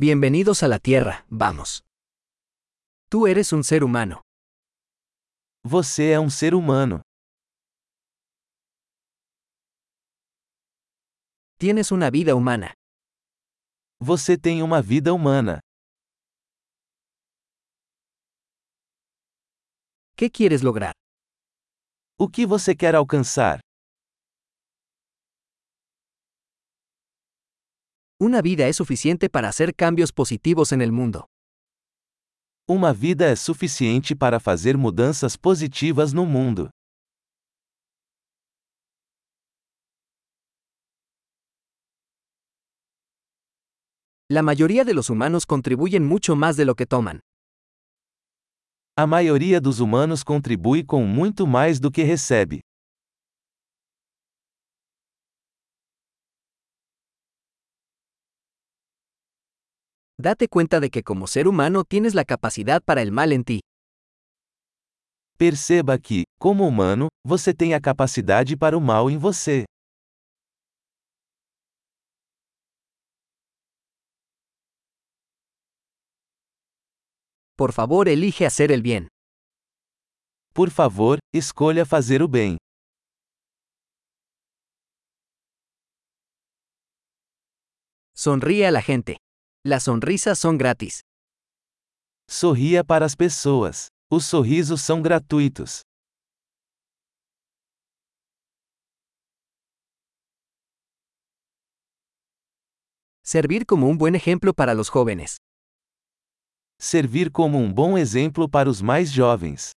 Bienvenidos a la Tierra, vamos. Tú eres un ser humano. Você é um ser humano. Tienes una vida humana. Você tem uma vida humana. ¿Qué quieres lograr? O que você quer alcançar? Una vida es suficiente para hacer cambios positivos en el mundo. Uma vida é suficiente para fazer mudanças positivas no mundo. La mayoría de los humanos contribuyen mucho más de lo que toman. A maioria dos humanos contribui com muito mais do que recebe. Date cuenta de que como ser humano tienes la capacidad para el mal en ti. Perceba que, como humano, você tem a capacidade para o mal em você. Por favor, elige hacer el bien. Por favor, escolha fazer o bem. Sonríe a la gente. Las sonrisas son gratis. Sorria para as pessoas. Os sorrisos são gratuitos. Servir como un buen ejemplo para los jóvenes. Servir como um bom exemplo para os mais jovens.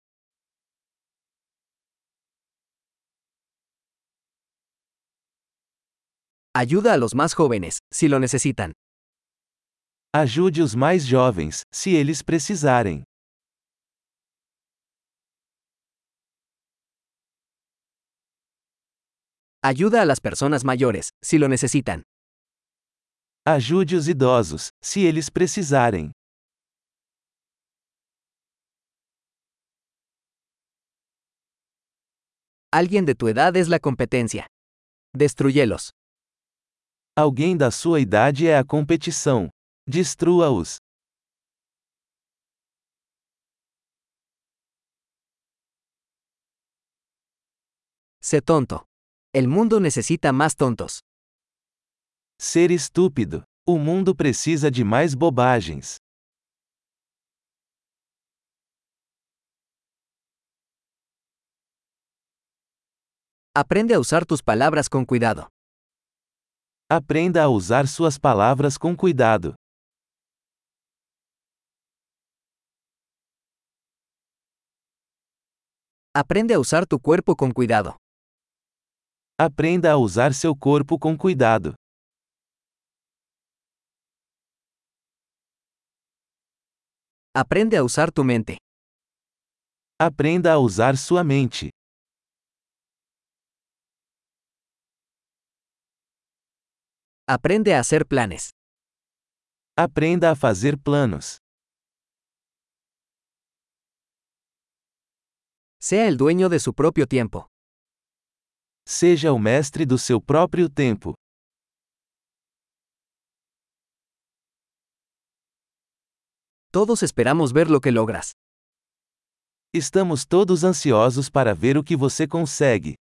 Ayuda a los más jóvenes, si lo necesitan. Ajude os mais jovens, se eles precisarem. Ayuda a las personas mayores, si lo necesitan. Ajude os idosos, se eles precisarem. Alguien de tu edad es la competencia. Destruyelos. Alguém da sua idade é a competição. Destrua-os. Sé tonto. El mundo necesita más tontos. Ser estúpido. O mundo precisa de mais bobagens. Aprende a usar tus palabras con cuidado. Aprenda a usar suas palavras com cuidado. Aprende a usar tu cuerpo con cuidado. Aprenda a usar seu corpo com cuidado. Aprende a usar tu mente. Aprenda a usar sua mente. Aprende a hacer planes. Aprenda a fazer planos. Sea el dueño de su propio tiempo. Seja o mestre do seu próprio tempo. Todos esperamos ver lo que logras. Estamos todos ansiosos para ver o que você consegue.